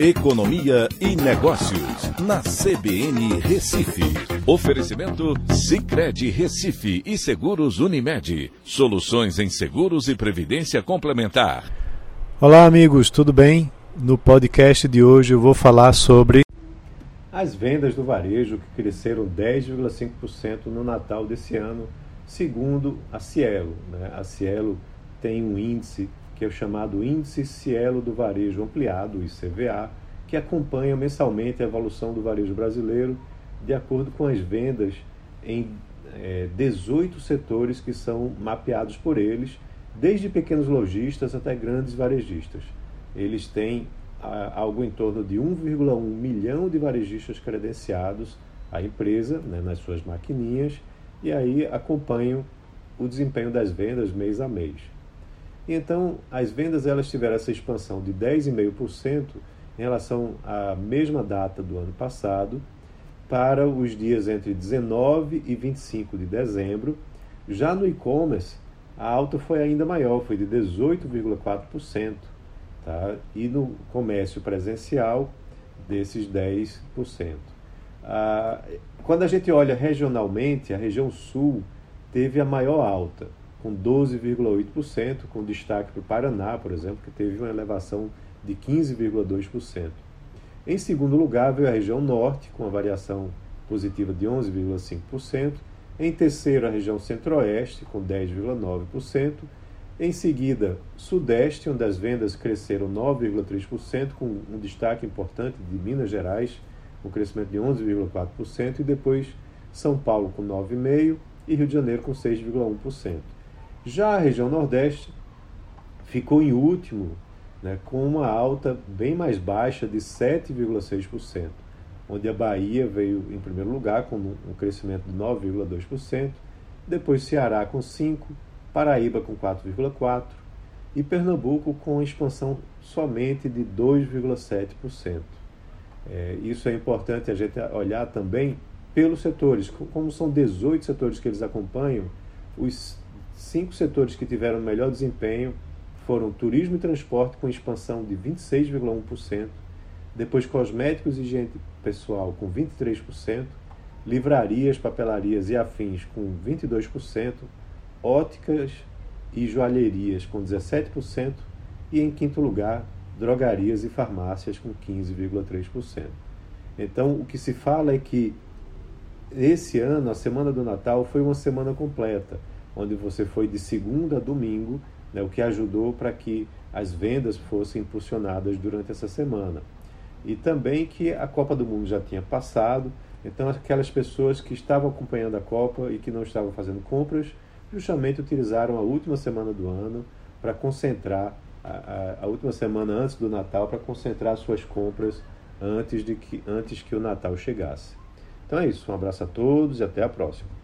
Economia e Negócios, na CBN Recife. Oferecimento Cicred Recife e Seguros Unimed. Soluções em seguros e previdência complementar. Olá, amigos, tudo bem? No podcast de hoje eu vou falar sobre as vendas do varejo que cresceram 10,5% no Natal desse ano, segundo a Cielo. Né? A Cielo tem um índice que é o chamado Índice Cielo do Varejo Ampliado, ICVA, que acompanha mensalmente a evolução do varejo brasileiro de acordo com as vendas em é, 18 setores que são mapeados por eles, desde pequenos lojistas até grandes varejistas. Eles têm a, algo em torno de 1,1 milhão de varejistas credenciados à empresa, né, nas suas maquininhas, e aí acompanham o desempenho das vendas mês a mês. Então, as vendas elas tiveram essa expansão de 10,5% em relação à mesma data do ano passado, para os dias entre 19 e 25 de dezembro. Já no e-commerce, a alta foi ainda maior, foi de 18,4%, tá? e no comércio presencial, desses 10%. Ah, quando a gente olha regionalmente, a região sul teve a maior alta com 12,8%, com destaque para o Paraná, por exemplo, que teve uma elevação de 15,2%. Em segundo lugar, veio a região norte, com uma variação positiva de 11,5%. Em terceiro, a região centro-oeste, com 10,9%. Em seguida, sudeste, onde as vendas cresceram 9,3%, com um destaque importante de Minas Gerais, um crescimento de 11,4%. E depois, São Paulo, com 9,5%, e Rio de Janeiro, com 6,1%. Já a região Nordeste ficou em último, né, com uma alta bem mais baixa de 7,6%, onde a Bahia veio em primeiro lugar com um crescimento de 9,2%, depois Ceará com 5%, Paraíba com 4,4% e Pernambuco com expansão somente de 2,7%. É, isso é importante a gente olhar também pelos setores. Como são 18 setores que eles acompanham, os Cinco setores que tiveram melhor desempenho foram turismo e transporte, com expansão de 26,1%, depois cosméticos e higiene pessoal, com 23%, livrarias, papelarias e afins, com 22%, óticas e joalherias, com 17%, e em quinto lugar, drogarias e farmácias, com 15,3%. Então, o que se fala é que esse ano, a semana do Natal, foi uma semana completa onde você foi de segunda a domingo, né, o que ajudou para que as vendas fossem impulsionadas durante essa semana. E também que a Copa do Mundo já tinha passado, então aquelas pessoas que estavam acompanhando a Copa e que não estavam fazendo compras, justamente utilizaram a última semana do ano para concentrar, a, a, a, última semana antes do Natal, para concentrar suas compras antes, de que, antes que o Natal chegasse. Então é isso, um abraço a todos e até a próxima.